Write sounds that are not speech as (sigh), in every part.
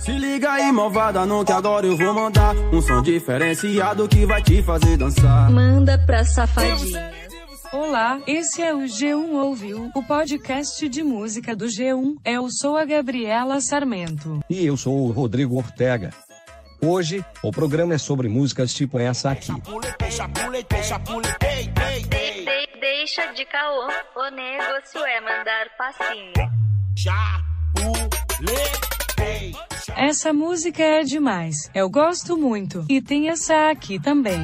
Se liga aí, malvada, não que agora eu vou mandar um som diferenciado que vai te fazer dançar. Manda pra safadinha. Olá, esse é o G1 Ouviu, o podcast de música do G1. Eu sou a Gabriela Sarmento. E eu sou o Rodrigo Ortega. Hoje, o programa é sobre músicas tipo essa aqui. De- de- deixa de caô, o negócio é mandar passinho. Essa música é demais. Eu gosto muito. E tem essa aqui também.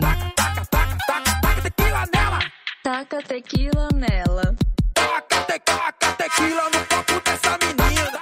Taca tequila nela.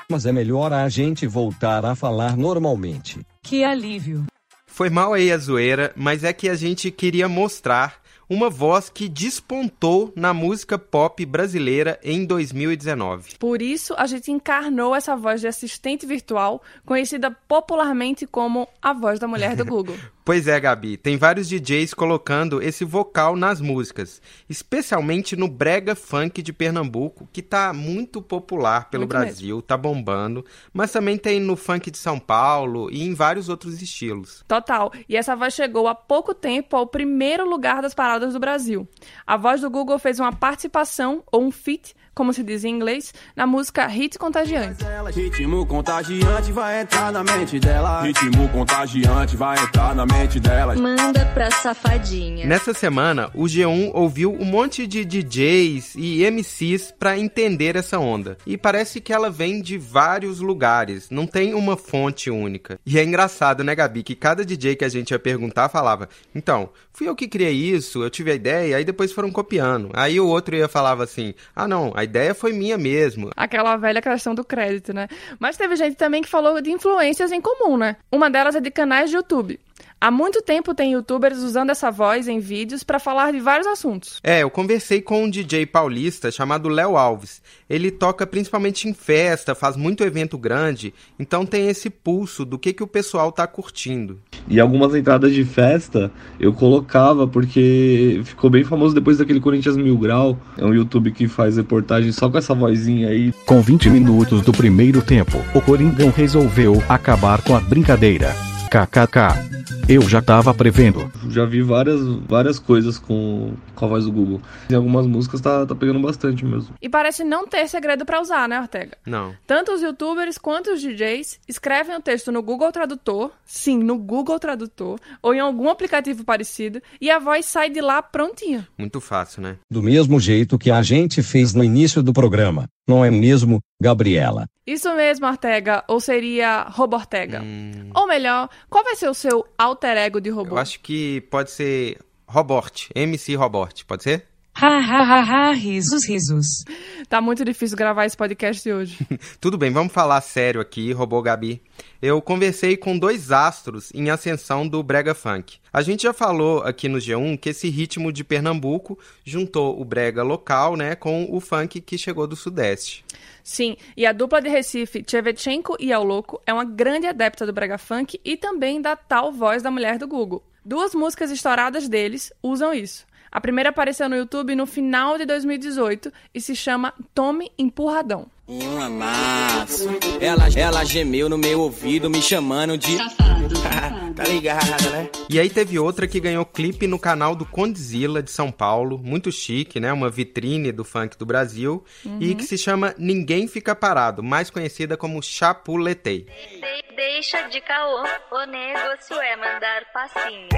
Mas é melhor a gente voltar a falar normalmente. Que alívio. Foi mal aí a zoeira, mas é que a gente queria mostrar uma voz que despontou na música pop brasileira em 2019. Por isso, a gente encarnou essa voz de assistente virtual, conhecida popularmente como a voz da mulher do Google. (laughs) Pois é, Gabi, tem vários DJs colocando esse vocal nas músicas, especialmente no brega funk de Pernambuco, que tá muito popular pelo Muito Brasil, tá bombando, mas também tem no funk de São Paulo e em vários outros estilos. Total. E essa voz chegou há pouco tempo ao primeiro lugar das paradas do Brasil. A voz do Google fez uma participação, ou um feat, como se diz em inglês, na música Hit Contagiante. Ritmo contagiante vai entrar na mente dela. Ritmo contagiante vai entrar na mente dela. Manda pra safadinha. Nessa semana, o G1 ouviu um monte de DJs e MCs pra entender essa onda. E parece que ela vem de vários lugares, não tem uma fonte única. E é engraçado, né, Gabi, que cada DJ que a gente ia perguntar falava: "Então, fui eu que criei isso, eu tive a ideia", aí depois foram copiando. Aí o outro ia falava assim: "Ah, não, a ideia foi minha mesmo". Aquela velha questão do crédito, né? Mas teve gente também que falou de influências em comum, né? Uma delas é de canais de YouTube. Há muito tempo tem youtubers usando essa voz em vídeos pra falar de vários assuntos. É, eu conversei com um DJ paulista chamado Léo Alves. Ele toca principalmente em festa, faz muito evento grande, então tem esse pulso do que, que o pessoal tá curtindo. E algumas entradas de festa eu colocava porque ficou bem famoso depois daquele Corinthians Mil Grau. É um YouTube que faz reportagem só com essa vozinha aí. Com 20 minutos do primeiro tempo, o Coringão resolveu acabar com a brincadeira. KKK. Eu já tava prevendo. Já vi várias, várias coisas com, com a voz do Google. Em algumas músicas tá, tá pegando bastante mesmo. E parece não ter segredo pra usar, né, Ortega? Não. Tanto os youtubers quanto os DJs escrevem o texto no Google Tradutor, sim, no Google Tradutor, ou em algum aplicativo parecido, e a voz sai de lá prontinha. Muito fácil, né? Do mesmo jeito que a gente fez no início do programa. Não é mesmo, Gabriela? Isso mesmo, Ortega, ou seria Robo Ortega? Hum, Ou melhor, qual vai ser o seu alter ego de robô? eu acho que pode ser Robort, MC Robort, pode ser? Ha ha ha ha, risos, risos. Tá muito difícil gravar esse podcast hoje. (laughs) Tudo bem, vamos falar sério aqui, Robô Gabi. Eu conversei com dois astros em ascensão do Brega Funk. A gente já falou aqui no G1 que esse ritmo de Pernambuco juntou o brega local, né, com o funk que chegou do Sudeste. Sim, e a dupla de Recife, Tchevchenko e Ao Louco, é uma grande adepta do brega funk e também da tal voz da mulher do Google. Duas músicas estouradas deles usam isso. A primeira apareceu no YouTube no final de 2018 e se chama Tome Empurradão. Um amasso. Ela, ela gemeu no meu ouvido, me chamando de. (laughs) tá ligada, né? E aí teve outra que ganhou clipe no canal do Condzilla de São Paulo, muito chique, né? Uma vitrine do funk do Brasil, e que se chama Ninguém Fica Parado, mais conhecida como Chapuletei. De- deixa de caô, o negócio é mandar passinho.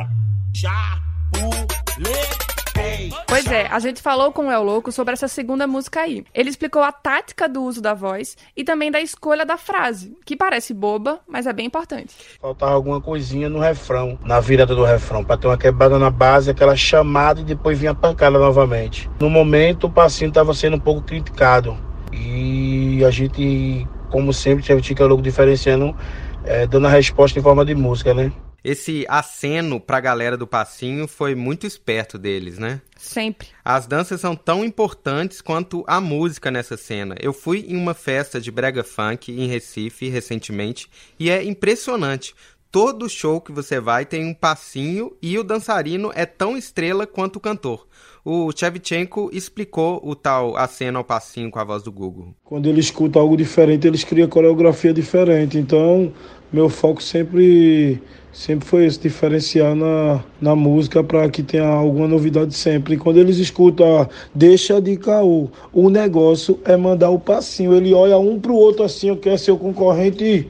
Pois é, a gente falou com o El Louco sobre essa segunda música aí. Ele explicou a tática do uso da voz e também da escolha da frase, que parece boba, mas é bem importante. Faltava alguma coisinha no refrão, na virada do refrão, para ter uma quebrada na base, aquela chamada e depois vinha a pancada novamente. No momento, o passinho estava sendo um pouco criticado e a gente, como sempre, tinha o logo diferenciando, eh, dando a resposta em forma de música, né? Esse aceno pra galera do passinho foi muito esperto deles, né? Sempre. As danças são tão importantes quanto a música nessa cena. Eu fui em uma festa de brega funk em Recife recentemente e é impressionante. Todo show que você vai tem um passinho e o dançarino é tão estrela quanto o cantor. O Shevchenko explicou o tal aceno ao passinho com a voz do Google. Quando ele escuta algo diferente, eles criam coreografia diferente. Então, meu foco sempre sempre foi esse, diferenciar na, na música para que tenha alguma novidade sempre. E quando eles escutam, ah, deixa de caô, o negócio é mandar o passinho. Ele olha um pro outro assim, eu quero ser o concorrente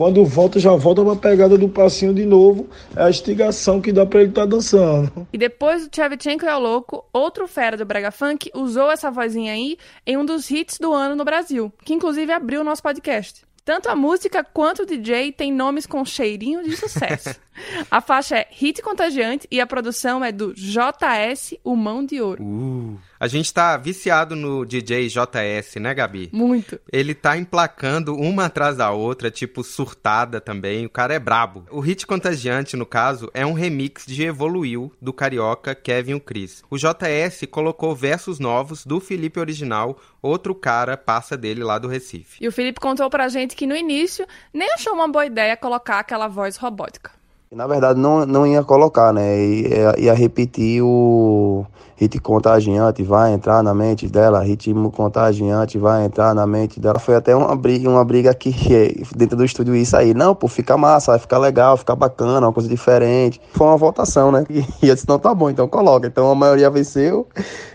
quando volta, já volta pra pegada do passinho de novo. É a instigação que dá pra ele estar tá dançando. E depois do Tchevchenko é o Louco, outro fera do Brega Funk usou essa vozinha aí em um dos hits do ano no Brasil, que inclusive abriu o nosso podcast. Tanto a música quanto o DJ tem nomes com cheirinho de sucesso. (laughs) a faixa é Hit Contagiante e a produção é do JS, o Mão de Ouro. Uh. A gente tá viciado no DJ JS, né, Gabi? Muito. Ele tá emplacando uma atrás da outra, tipo surtada também. O cara é brabo. O hit contagiante, no caso, é um remix de Evoluiu do carioca Kevin o Chris. O JS colocou versos novos do Felipe original, outro cara passa dele lá do Recife. E o Felipe contou pra gente que no início nem achou uma boa ideia colocar aquela voz robótica. Na verdade, não, não ia colocar, né? Ia, ia repetir o hit contagiante, vai entrar na mente dela, ritmo contagiante, vai entrar na mente dela. Foi até uma briga, uma briga que (laughs) dentro do estúdio isso aí, não, pô, fica massa, vai ficar legal, ficar bacana, uma coisa diferente. Foi uma votação, né? (laughs) E eu disse, não, tá bom, então coloca. Então a maioria venceu,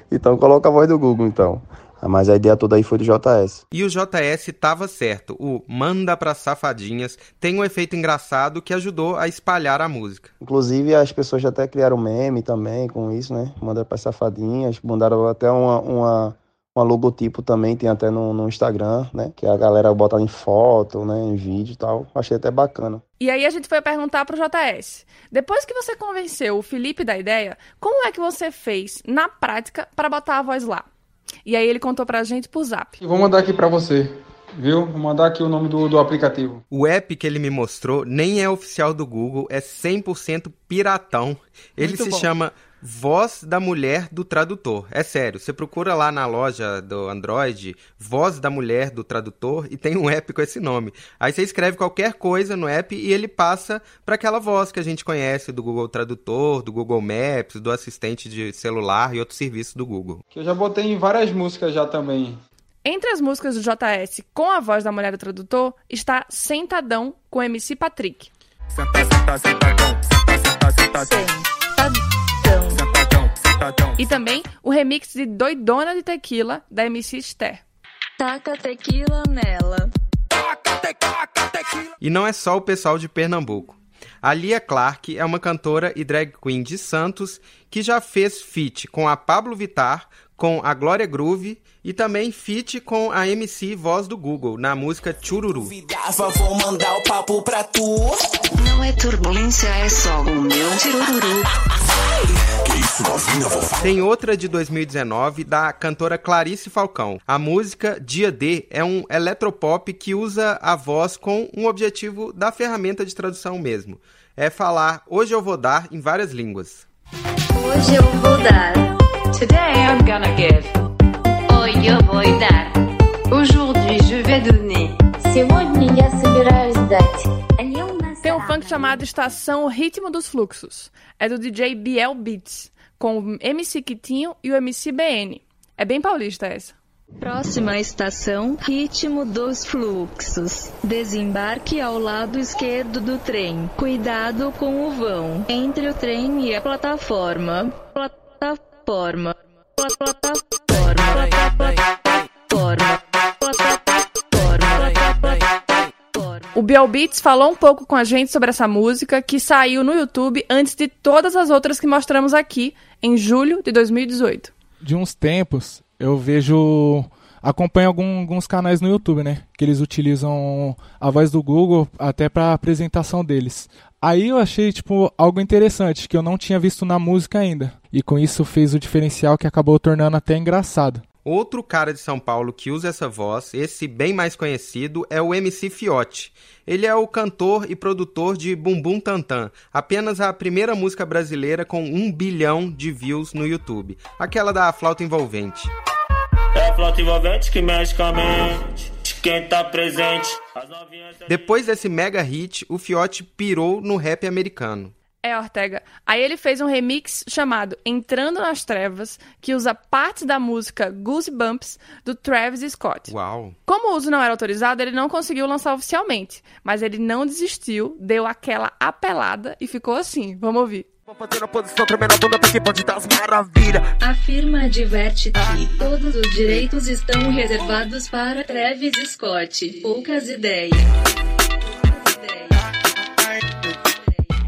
então coloca a voz do Google, então. Mas a ideia toda aí foi do JS. E o JS tava certo. O Manda pra Safadinhas tem um efeito engraçado que ajudou a espalhar a música. Inclusive, as pessoas já até criaram meme também com isso, né? Manda pra Safadinhas. Mandaram até uma, uma, uma logotipo também, tem até no, no, Instagram, né? Que a galera bota em foto, né? Em vídeo e tal. Achei até bacana. E aí a gente foi perguntar pro JS. Depois que você convenceu o Felipe da ideia, como é que você fez, na prática, para botar a voz lá? E aí ele contou pra gente por zap. Eu vou mandar aqui pra você. Viu? Vou mandar aqui o nome do, do aplicativo. O app que ele me mostrou nem é oficial do Google, é 100% piratão. Ele Muito se bom. chama Voz da Mulher do Tradutor. É sério, você procura lá na loja do Android, Voz da Mulher do Tradutor, e tem um app com esse nome. Aí você escreve qualquer coisa no app e ele passa para aquela voz que a gente conhece do Google Tradutor, do Google Maps, do assistente de celular e outros serviços do Google. Que eu já botei em várias músicas já também. Entre as músicas do JS com a voz da mulher do tradutor está Sentadão com MC Patrick. Senta, senta, sentadão, senta, senta, senta. E também o remix de Doidona de Tequila, da MC Esther. Taca tequila nela. E não é só o pessoal de Pernambuco. A Lia Clark é uma cantora e drag queen de Santos que já fez feat com a Pablo Vitar, com a Glória Groove e também feat com a MC Voz do Google na música Chururu. Vou mandar o papo pra tu. Não é turbulência, é só o meu chururu. Tem outra de 2019 da cantora Clarice Falcão. A música Dia D é um eletropop que usa a voz com um objetivo da ferramenta de tradução mesmo. É falar hoje eu vou dar em várias línguas. Hoje eu vou dar. Today I'm gonna give. Hoje eu vou dar. Aujourd'hui je vais donner. Сегодня я собираюсь дать. Tem um funk chamado Estação Ritmo dos Fluxos. É do DJ Biel Beats, com o MC Quitinho e o MC BN. É bem paulista essa. Próxima estação, ritmo dos fluxos. Desembarque ao lado esquerdo do trem. Cuidado com o vão. Entre o trem e a plataforma. Plataforma. Plataforma. Plataforma. O Biel Beats falou um pouco com a gente sobre essa música que saiu no YouTube antes de todas as outras que mostramos aqui, em julho de 2018. De uns tempos, eu vejo. Acompanho algum, alguns canais no YouTube, né? Que eles utilizam a voz do Google até para apresentação deles. Aí eu achei, tipo, algo interessante que eu não tinha visto na música ainda. E com isso fez o diferencial que acabou tornando até engraçado. Outro cara de São Paulo que usa essa voz, esse bem mais conhecido, é o MC Fiote. Ele é o cantor e produtor de Bumbum Tantan, apenas a primeira música brasileira com um bilhão de views no YouTube, aquela da flauta envolvente. É a flauta envolvente que mexe com a mente, quem tá presente. Depois desse mega hit, o Fiote pirou no rap americano. É, Ortega. Aí ele fez um remix chamado Entrando nas Trevas, que usa partes da música Goosebumps do Travis Scott. Uau. Como o uso não era autorizado, ele não conseguiu lançar oficialmente, mas ele não desistiu, deu aquela apelada e ficou assim. Vamos ouvir. A firma adverte que todos os direitos estão reservados para Travis Scott. Poucas ideias.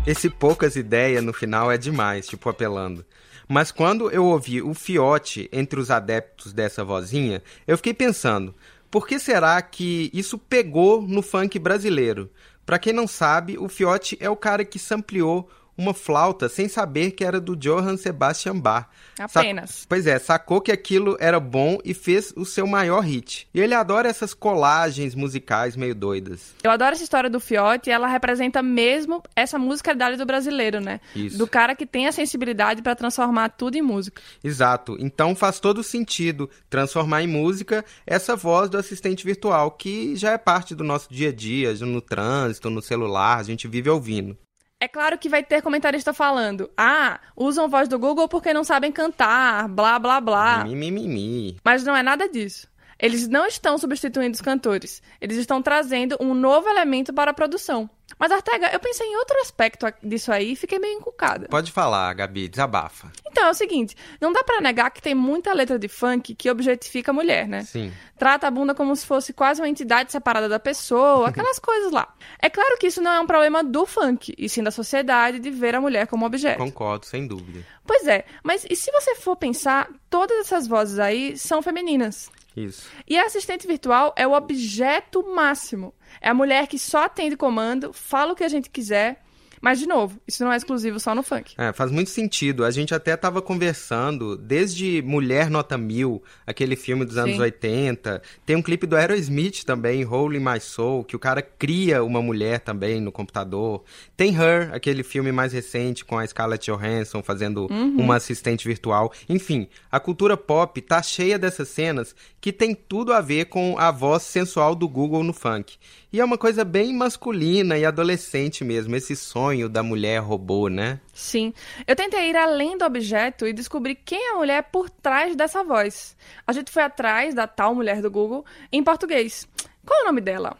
Esse poucas ideias no final é demais, tipo apelando. Mas quando eu ouvi o fiote entre os adeptos dessa vozinha, eu fiquei pensando, por que será que isso pegou no funk brasileiro? Pra quem não sabe, o fiote é o cara que sampleou uma flauta sem saber que era do Johann Sebastian Bach. Apenas. Pois é, sacou que aquilo era bom e fez o seu maior hit. E ele adora essas colagens musicais meio doidas. Eu adoro essa história do Fiote e ela representa mesmo essa musicalidade do brasileiro, né? Isso. Do cara que tem a sensibilidade para transformar tudo em música. Exato. Então faz todo sentido transformar em música essa voz do assistente virtual, que já é parte do nosso dia a dia, no trânsito, no celular, a gente vive ouvindo. É claro que vai ter comentarista falando: ah, usam voz do Google porque não sabem cantar, blá blá blá. Mimimi. Mas não é nada disso. Eles não estão substituindo os cantores. Eles estão trazendo um novo elemento para a produção. Mas, Ortega, eu pensei em outro aspecto disso aí e fiquei meio encucada. Pode falar, Gabi, desabafa. Então, é o seguinte, não dá para negar que tem muita letra de funk que objetifica a mulher, né? Sim. Trata a bunda como se fosse quase uma entidade separada da pessoa, (laughs) aquelas coisas lá. É claro que isso não é um problema do funk, e sim da sociedade de ver a mulher como objeto. Concordo, sem dúvida. Pois é, mas e se você for pensar, todas essas vozes aí são femininas. Isso. E a assistente virtual é o objeto máximo. É a mulher que só atende comando, fala o que a gente quiser. Mas, de novo, isso não é exclusivo só no funk. É, faz muito sentido. A gente até estava conversando, desde Mulher Nota Mil, aquele filme dos anos Sim. 80. Tem um clipe do Aerosmith também, Holy My Soul, que o cara cria uma mulher também no computador. Tem Her, aquele filme mais recente com a Scarlett Johansson fazendo Uhum. uma assistente virtual. Enfim, a cultura pop tá cheia dessas cenas que tem tudo a ver com a voz sensual do Google no funk. E é uma coisa bem masculina e adolescente mesmo, esse sonho da mulher robô, né? Sim. Eu tentei ir além do objeto e descobrir quem é a mulher por trás dessa voz. A gente foi atrás da tal mulher do Google em português. Qual é o nome dela?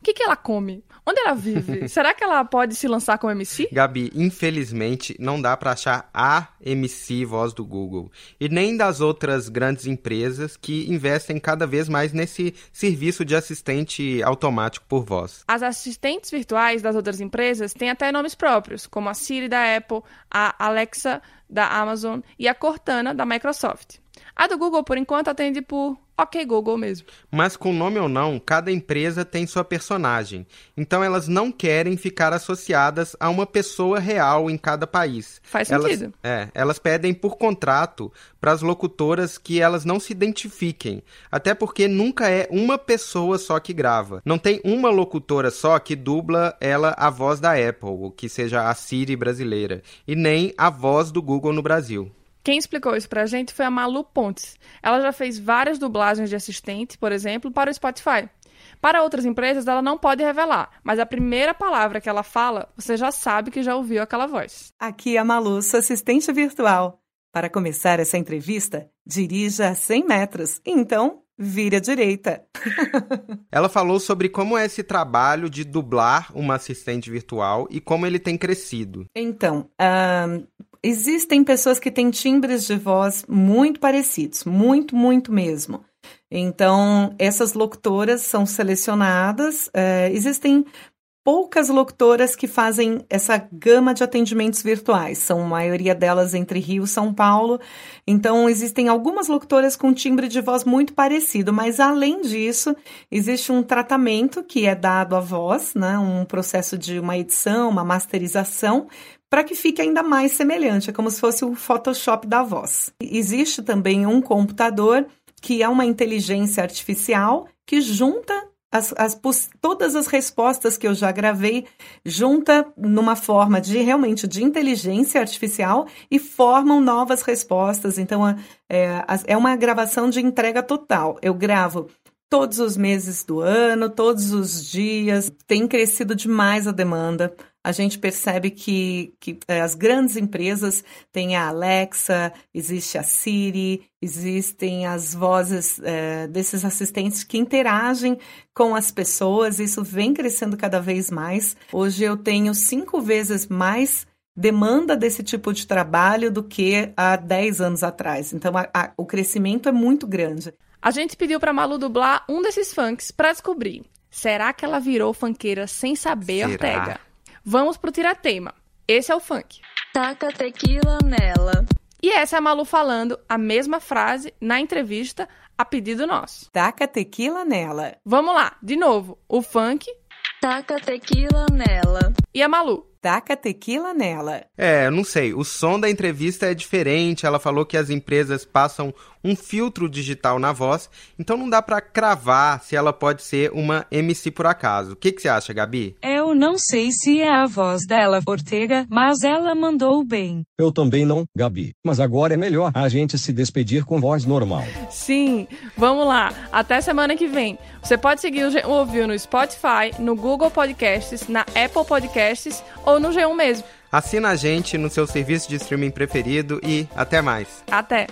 O que, que ela come? Onde ela vive? (laughs) Será que ela pode se lançar como MC? Gabi, infelizmente não dá pra achar a MC voz do Google e nem das outras grandes empresas que investem cada vez mais nesse serviço de assistente automático por voz. As assistentes virtuais das outras empresas têm até nomes próprios, como a Siri da Apple, a Alexa da Amazon e a Cortana da Microsoft. A do Google, por enquanto, atende por OK Google mesmo. Mas com nome ou não, cada empresa tem sua personagem. Então elas não querem ficar associadas a uma pessoa real em cada país. Faz Elas- sentido. é, elas pedem por contrato para as locutoras que elas não se identifiquem. Até porque nunca é uma pessoa só que grava. Não tem uma locutora só que dubla ela a voz da Apple, ou que seja a Siri brasileira, e nem a voz do Google no Brasil. Quem explicou isso pra gente foi a Malu Pontes. Ela já fez várias dublagens de assistente, por exemplo, para o Spotify. Para outras empresas, ela não pode revelar, mas a primeira palavra que ela fala, você já sabe que já ouviu aquela voz. Aqui é a Malu, sua assistente virtual. Para começar essa entrevista, dirija a 100 metros. Então, vire à direita. (laughs) Ela falou sobre como é esse trabalho de dublar uma assistente virtual e como ele tem crescido. Então, ahn, existem pessoas que têm timbres de voz muito parecidos, muito, muito mesmo. Então, essas locutoras são selecionadas. eh, existem poucas locutoras que fazem essa gama de atendimentos virtuais. São a maioria delas entre Rio e São Paulo. Então, existem algumas locutoras com timbre de voz muito parecido, mas além disso, existe um tratamento que é dado à voz, né? Um processo de uma edição, uma masterização, para que fique ainda mais semelhante, é como se fosse o Photoshop da voz. Existe também um computador que é uma inteligência artificial que junta as, as todas as respostas que eu já gravei, junta numa forma de realmente de inteligência artificial e formam novas respostas. Então, é, é uma gravação de entrega total. Eu gravo todos os meses do ano, todos os dias. Tem crescido demais a demanda. A gente percebe que, que é, as grandes empresas têm a Alexa, existe a Siri, existem as vozes é, desses assistentes que interagem com as pessoas. Isso vem crescendo cada vez mais. Hoje eu tenho cinco vezes mais demanda desse tipo de trabalho do que há 10 anos atrás. Então, a, a, o crescimento é muito grande. A gente pediu para Malu dublar um desses funks para descobrir. Será que ela virou funkeira sem saber, Será? Ortega? Vamos pro tiratema. Esse é o funk. Taca tequila nela. E essa é a Malu falando a mesma frase na entrevista a pedido nosso. Taca tequila nela. Vamos lá, de novo. O funk Taca tequila nela. e a Malu. Taca tequila nela. É, eu não sei. O som da entrevista é diferente. Ela falou que as empresas passam um filtro digital na voz, então não dá pra cravar se ela pode ser uma MC por acaso. O que, que você acha, Gabi? Eu não sei se é a voz dela, Ortega, mas ela mandou bem. Eu também não, Gabi. Mas agora é melhor a gente se despedir com voz normal. Sim, vamos lá. Até semana que vem. Você pode seguir o G1 Ouviu no Spotify, no Google Podcasts, na Apple Podcasts ou no G1 mesmo. Assina a gente no seu serviço de streaming preferido e até mais. Até!